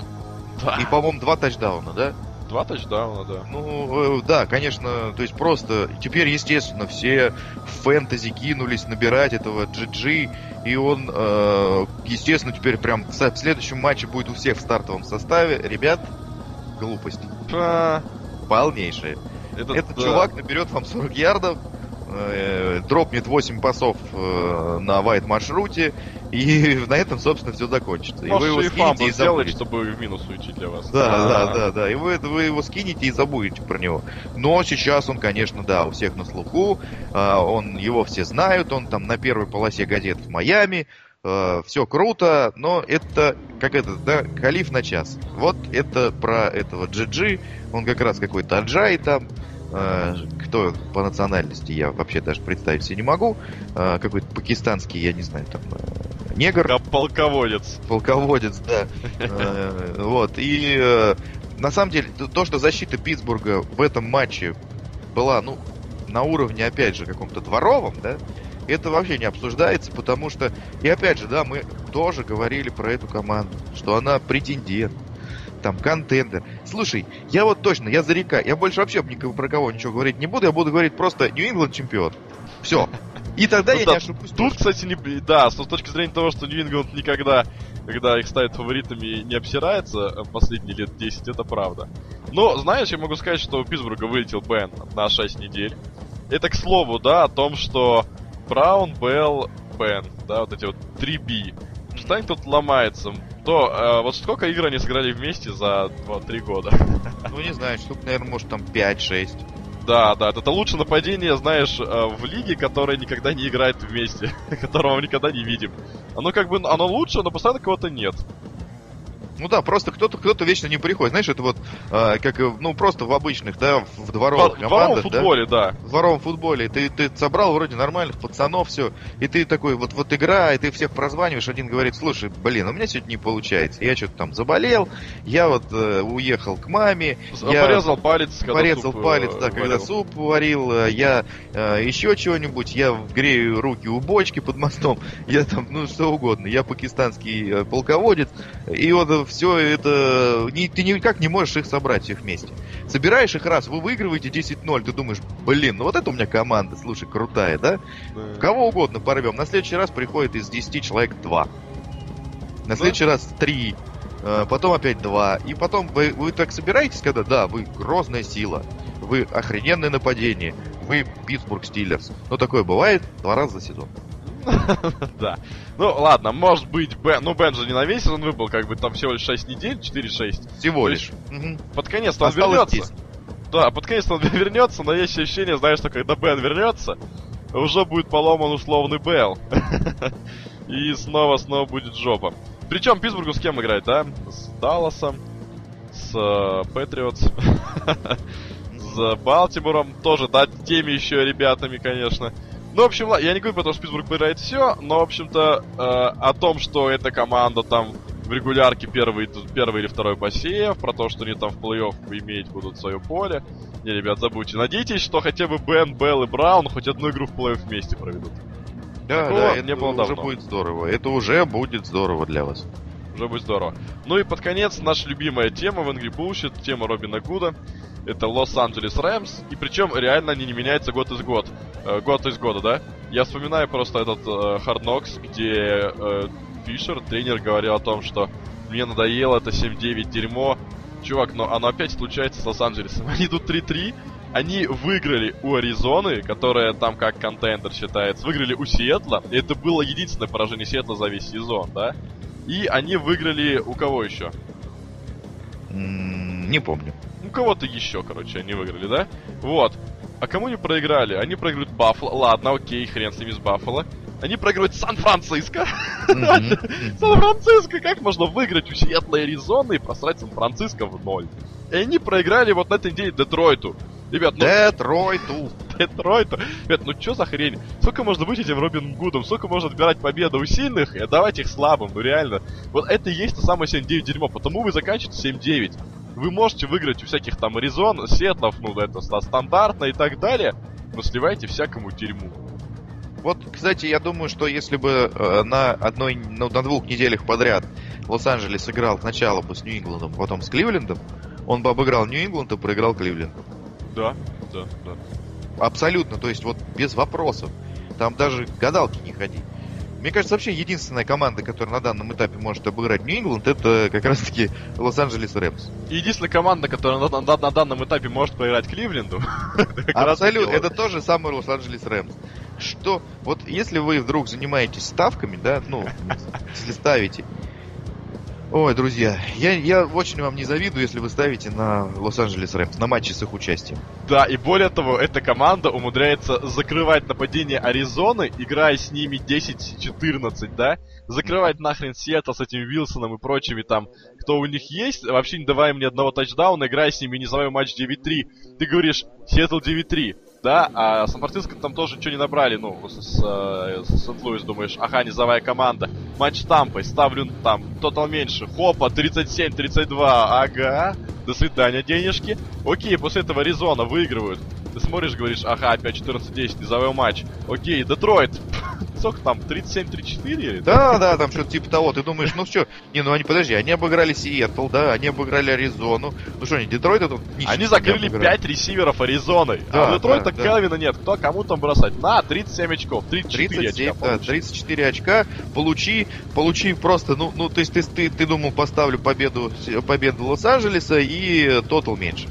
Да. И, по-моему, два тачдауна, да? Два тачдауна, да. Ну, э, да, конечно, то есть просто теперь, естественно, все фэнтези кинулись набирать этого GG, и он, э, естественно, теперь прям в следующем матче будет у всех в стартовом составе. Ребят, глупость. А... Полнейшая. Этот, Этот да. чувак наберет вам 40 ярдов, э, дропнет 8 пасов э, на вайт маршруте, и на этом, собственно, все закончится. Может, и вы его скинете и сделать, чтобы в минус уйти для вас. Да, А-а-а. да, да, да. И вы, вы его скинете и забудете про него. Но сейчас он, конечно, да, у всех на слуху. А, он, его все знают, он там на первой полосе газет в Майами. Uh, все круто, но это как это, да, халиф на час. Вот это про этого GG, он как раз какой-то аджай там, кто по национальности, я вообще даже представить себе не могу. Э, какой-то пакистанский, я не знаю, там, э, негр. Полководец. Полководец, да. Вот, и на самом деле, то, что защита Питтсбурга в этом матче была, ну, на уровне, опять же, каком-то дворовом, да, это вообще не обсуждается, потому что, и опять же, да, мы тоже говорили про эту команду, что она претендент, там, контендер. Слушай, я вот точно, я за река, я больше вообще никого, про кого ничего говорить не буду, я буду говорить просто Нью-Ингланд чемпион. Все. И тогда ну, я да, не ошибусь. Тут, кстати, не, да, с точки зрения того, что Нью-Ингланд никогда, когда их ставят фаворитами, не обсирается э, последние лет 10, это правда. Но, знаешь, я могу сказать, что у Питтсбурга вылетел Бен на 6 недель. Это, к слову, да, о том, что Браун, Белл, Бен, да, вот эти вот 3B. Что тут ломается? То, э, вот сколько игр они сыграли вместе за 2-3 года? Ну, не знаю, штук, наверное, может, там 5-6. Да, да, это лучшее нападение, знаешь, э, в лиге, которая никогда не играет вместе, которого мы никогда не видим. Оно как бы, оно лучше, но постоянно кого-то нет. Ну да, просто кто-то кто-то вечно не приходит. Знаешь, это вот э, как ну просто в обычных, да, в дворовых в, командах. В дворовом футболе, да. да. В дворовом футболе. Ты, ты собрал вроде нормальных пацанов, все. И ты такой, вот, вот игра, и ты всех прозваниваешь, один говорит, слушай, блин, у меня сегодня не получается. Я что-то там заболел, я вот э, уехал к маме. Я порезал палец, когда Порезал суп, палец, да, варил. когда суп варил. Э, я э, еще чего-нибудь, я грею руки у бочки под мостом. Я там, ну что угодно. Я пакистанский э, полководец. И вот все это... Не, ты никак не можешь их собрать всех вместе. Собираешь их раз, вы выигрываете 10-0, ты думаешь, блин, ну вот это у меня команда, слушай, крутая, да? да. Кого угодно порвем. На следующий раз приходит из 10 человек 2. На да. следующий раз 3. Э, потом опять 2. И потом вы, вы так собираетесь, когда, да, вы грозная сила, вы охрененное нападение, вы Питтсбург Стиллерс. Но такое бывает два раза за сезон. Да. Ну, ладно, может быть, Бен... Ну, Бен же не на весь сезон выбыл, как бы там всего лишь 6 недель, 4-6. Всего лишь. Под конец он вернется. Да, под конец он вернется, но есть ощущение, знаешь, что когда Бен вернется, уже будет поломан условный Белл. И снова-снова будет жопа. Причем Питтсбургу с кем играть, да? С Далласом, с Патриотс, с Балтимором, тоже, да, теми еще ребятами, конечно. Ну, в общем, я не говорю про то, что Питтсбург проиграет все, но, в общем-то, э, о том, что эта команда там в регулярке первый, первый или второй посев, про то, что они там в плей-офф иметь будут свое поле. Не, ребят, забудьте. Надейтесь, что хотя бы Бен, Белл и Браун хоть одну игру в плей-офф вместе проведут. Да, Такого да, это не было уже давно. будет здорово. Это уже будет здорово для вас. Уже будет здорово. Ну и под конец наша любимая тема в Angry Bullshit, тема Робина Гуда. Это Лос-Анджелес Рэмс. И причем реально они не меняются год из год. Э, год из года, да? Я вспоминаю просто этот э, где э, Фишер, тренер, говорил о том, что мне надоело это 7-9 дерьмо. Чувак, но оно опять случается с Лос-Анджелесом. Они идут 3-3, они выиграли у Аризоны, которая там как контендер считается, выиграли у Сиэтла. И это было единственное поражение Сиэтла за весь сезон, да? И они выиграли у кого еще? Не помню. У кого-то еще, короче, они выиграли, да? Вот. А кому не проиграли? Они проигрывают Баффало. Ладно, окей, хрен с ними с Баффало. Они проигрывают Сан-Франциско. Сан-Франциско, как можно выиграть у Сиэтла Аризоны и просрать Сан-Франциско в ноль? И они проиграли вот на этой неделе Детройту. Ребят, ну... Детройту. Детройту. Ребят, ну что за хрень? Сколько можно быть этим Робин Гудом? Сколько можно отбирать победы у сильных и отдавать их слабым? Ну реально. Вот это и есть то самое 7-9 дерьмо. Потому вы заканчиваете 7-9. Вы можете выиграть у всяких там Аризон, Сетлов, ну это стандартно и так далее. Но сливайте всякому дерьму. Вот, кстати, я думаю, что если бы э, на одной, ну, на двух неделях подряд Лос-Анджелес играл сначала бы с Нью-Ингландом, потом с Кливлендом, он бы обыграл Нью-Ингланд и проиграл Кливленду. Да, да, да. Абсолютно, то есть вот без вопросов. Там даже гадалки не ходи. Мне кажется, вообще единственная команда, которая на данном этапе может обыграть Нью-Ингланд, это как раз-таки Лос-Анджелес Рэмс. Единственная команда, которая на, на, на данном этапе может проиграть Кливленду. Абсолютно, это тоже самый Лос-Анджелес Рэмс. Что, вот если вы вдруг занимаетесь ставками, да, ну, если ставите, Ой, друзья, я, я очень вам не завидую, если вы ставите на Лос-Анджелес Рэмс, на матче с их участием. Да, и более того, эта команда умудряется закрывать нападение Аризоны, играя с ними 10-14, да? Закрывать нахрен Сиэтл с этим Вилсоном и прочими там, кто у них есть, вообще не давая им ни одного тачдауна, играя с ними, не называя матч 9-3. Ты говоришь, Сиэтл 9-3 да, а Сан-Франциско там тоже ничего не набрали, ну, с, с, э, Сент-Луис, думаешь, ага, низовая команда. Матч Тампой, ставлю там, тотал меньше, хопа, 37-32, ага, до свидания, денежки. Окей, после этого Аризона выигрывают. Ты смотришь, говоришь, ага, опять 14-10, низовой матч. Окей, Детройт, сколько там, 37-34? Да, да, там что-то типа того. Ты думаешь, ну что, не, ну они, подожди, они обыграли Сиэтл, да, они обыграли Аризону. Ну что, они Детройт это Они закрыли 5 ресиверов Аризоной. Да, а у Детройта да, Келвина нет. Кто кому там бросать? На, 37 очков, 34 37, очка. Да, 34 очка, получи, получи просто, ну, ну то есть ты, ты, ты думал, поставлю победу, победу Лос-Анджелеса и тотал меньше.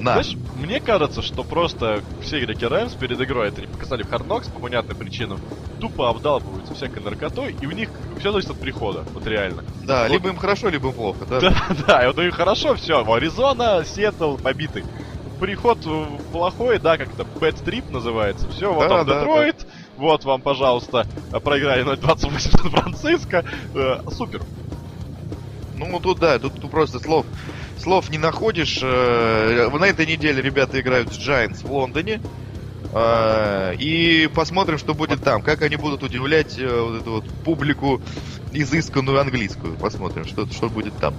На. Знаешь, мне кажется, что просто все игроки Раймс перед игрой это не показали в Knocks по понятным причинам, тупо обдалбываются всякой наркотой, и у них все зависит от прихода, вот реально. Да, вот. либо им хорошо, либо им плохо, да? Да, да, и вот им хорошо, все, Аризона, Сиэтл побитый. Приход плохой, да, как-то Bad Trip называется. Все, вот да, он да, Детройт, да. вот вам, пожалуйста, проиграли 0-28 Сан-Франциско. Э, супер. Ну, тут да, тут, тут просто слов слов не находишь. Э, на этой неделе ребята играют с Giants в Лондоне. Э, и посмотрим, что будет там. Как они будут удивлять э, вот эту вот публику изысканную английскую. Посмотрим, что, что будет там.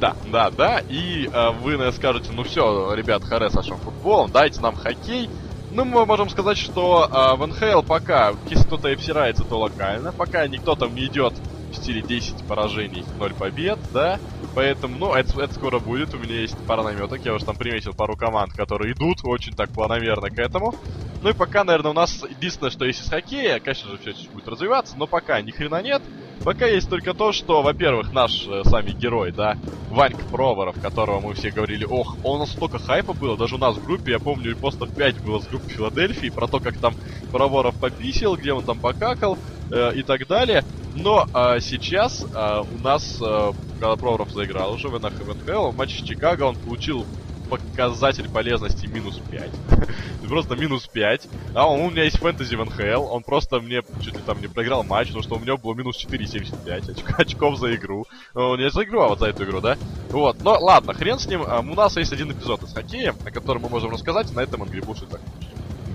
Да, да, да. И вы, наверное, скажете, ну все, ребят, харе с вашим футболом, дайте нам хоккей. Ну, мы можем сказать, что э, в НХЛ пока, если кто-то и обсирается, то локально. Пока никто там не идет стиле 10 поражений, 0 побед, да. Поэтому, ну, это, это скоро будет. У меня есть пара наметок. Я уже там приметил пару команд, которые идут очень так планомерно к этому. Ну и пока, наверное, у нас единственное, что есть из хоккея, конечно же, все чуть будет развиваться, но пока ни хрена нет. Пока есть только то, что, во-первых, наш э, сами герой, да, Ванька Проворов, которого мы все говорили, ох, у нас столько хайпа было, даже у нас в группе, я помню, постов 5 было с группы Филадельфии, про то, как там Проворов пописил, где он там покакал э, и так далее. Но а, сейчас а, у нас, а, когда Проворов заиграл уже в НХЛ, в матче с Чикаго он получил показатель полезности минус 5. просто минус 5. А он, у меня есть фэнтези в НХЛ, он просто мне чуть ли там не проиграл матч, потому что у него было минус 4,75 оч- очков за игру. Ну, не за игру, а вот за эту игру, да? Вот, но ладно, хрен с ним. У нас есть один эпизод из хоккея, о котором мы можем рассказать, на этом Angry Bullshit закончим.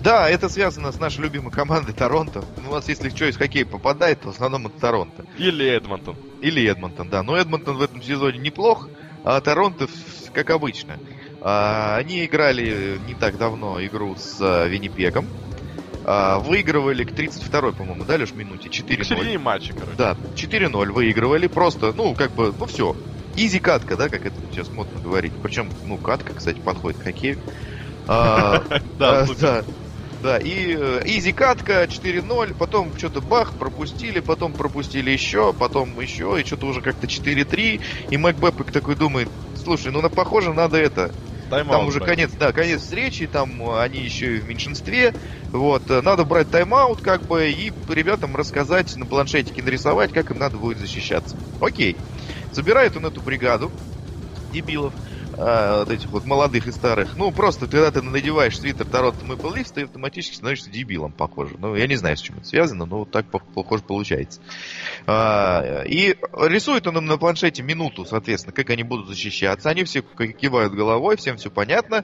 Да, это связано с нашей любимой командой Торонто. Ну, У нас, если что из хоккея попадает, то в основном это Торонто. Или Эдмонтон. Или Эдмонтон, да. Но Эдмонтон в этом сезоне неплох, а Торонто, как обычно. А, Они играли не так давно игру с а, Виннипегом. А, Выигрывали к 32-й, по-моему, да, лишь минуте? К 4-0. середине матча, короче. Да, 4-0 выигрывали. Просто, ну, как бы, ну все. Easy катка, да, как это сейчас модно говорить. Причем, ну, катка, кстати, подходит к хоккею. Да, да. Да, и э, easy катка 4-0, потом что-то бах, пропустили, потом пропустили еще, потом еще, и что-то уже как-то 4-3, и Майк Бэбкок такой думает, слушай, ну на похоже надо это, Тайм-аут там уже брать. конец, да, конец встречи, там э, они еще и в меньшинстве, вот, э, надо брать тайм-аут, как бы, и ребятам рассказать, на планшетике нарисовать, как им надо будет защищаться. Окей. Забирает он эту бригаду дебилов, э, вот этих вот молодых и старых. Ну, просто, когда ты надеваешь свитер Торонто Maple Leafs, ты автоматически становишься дебилом, похоже. Ну, я не знаю, с чем это связано, но вот так, пох- похоже, получается. А, И рисует он им на планшете минуту, соответственно, как они будут защищаться. Они все кивают головой, всем все понятно.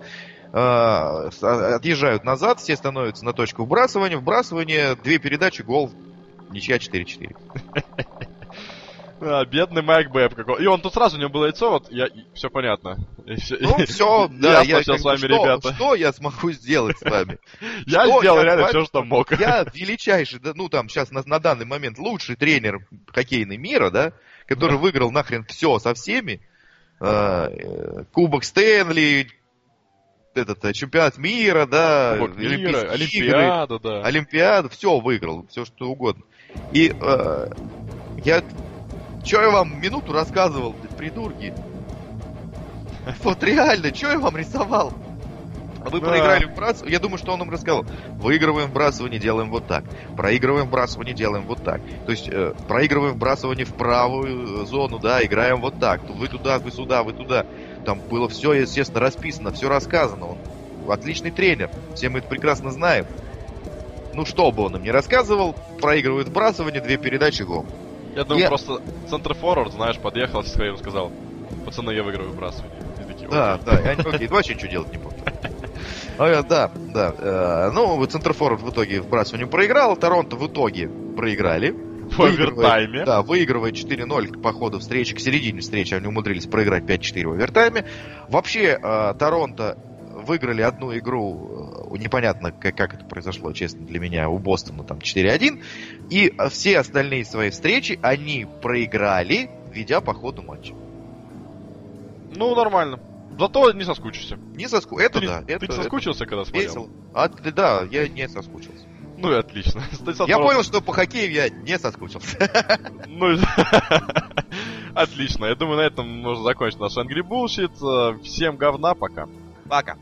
А, а- Отъезжают назад, все становятся на точку вбрасывания. Вбрасывание, две передачи, гол, ничья 4-4. А, бедный Майк Бэб какой. И он тут сразу у него было яйцо, вот я все понятно. И всё- Ну, все, да, Я с вами, что, ребята. что я смогу сделать с вами? Я сделал реально все, что мог. Я величайший, да, ну там сейчас на, на данный момент лучший тренер хоккейный мира, да, который выиграл нахрен все со всеми. А, Кубок Стэнли, этот э, чемпионат мира, да, Кубок мира, Олимпийские игры, Олимпиада, да. Олимпиаду, все выиграл, все что угодно. И э, я, что я вам минуту рассказывал, придурки? Вот реально, что я вам рисовал? А Вы Да. проиграли в брасывание. Я думаю, что он им рассказал. Выигрываем вбрасывание, делаем вот так. Проигрываем вбрасывание, делаем вот так. То есть э, проигрываем вбрасывание в правую э, зону, да, играем вот так. Вы туда, вы сюда, вы туда. Там было все, естественно, расписано, все рассказано. Он отличный тренер. Все мы это прекрасно знаем. Ну, что бы он им не рассказывал, проигрывает вбрасывание, две передачи, гол. Я думаю, Я- просто центр форвард, знаешь, подъехал со своим сказал, пацаны, я выиграю выбрасывание. И такие, Да, да, они, окей, вообще ничего делать не будут. А, Да, да. э, Ну, вот Центрфорвард в итоге вбрасывание проиграл, Торонто в итоге проиграли. В овертайме. Да, выигрывает 4-0 по ходу встречи, к середине встречи они умудрились проиграть 5-4 в овертайме. Вообще, э, Торонто выиграли одну игру, э, непонятно, как, как это произошло, честно, для меня, у Бостона там 4-1. И все остальные свои встречи они проиграли, ведя по ходу матча. Ну, нормально. Зато не соскучишься. Не соску... Это ты, да, ты это, не это соскучился, когда смотрел? весело. А, да, я не соскучился. Ну и отлично. Я понял, что по хоккею я не соскучился. Ну, отлично. Я думаю, на этом можно закончить наш Angry Bullshit. Всем говна, пока. Пока.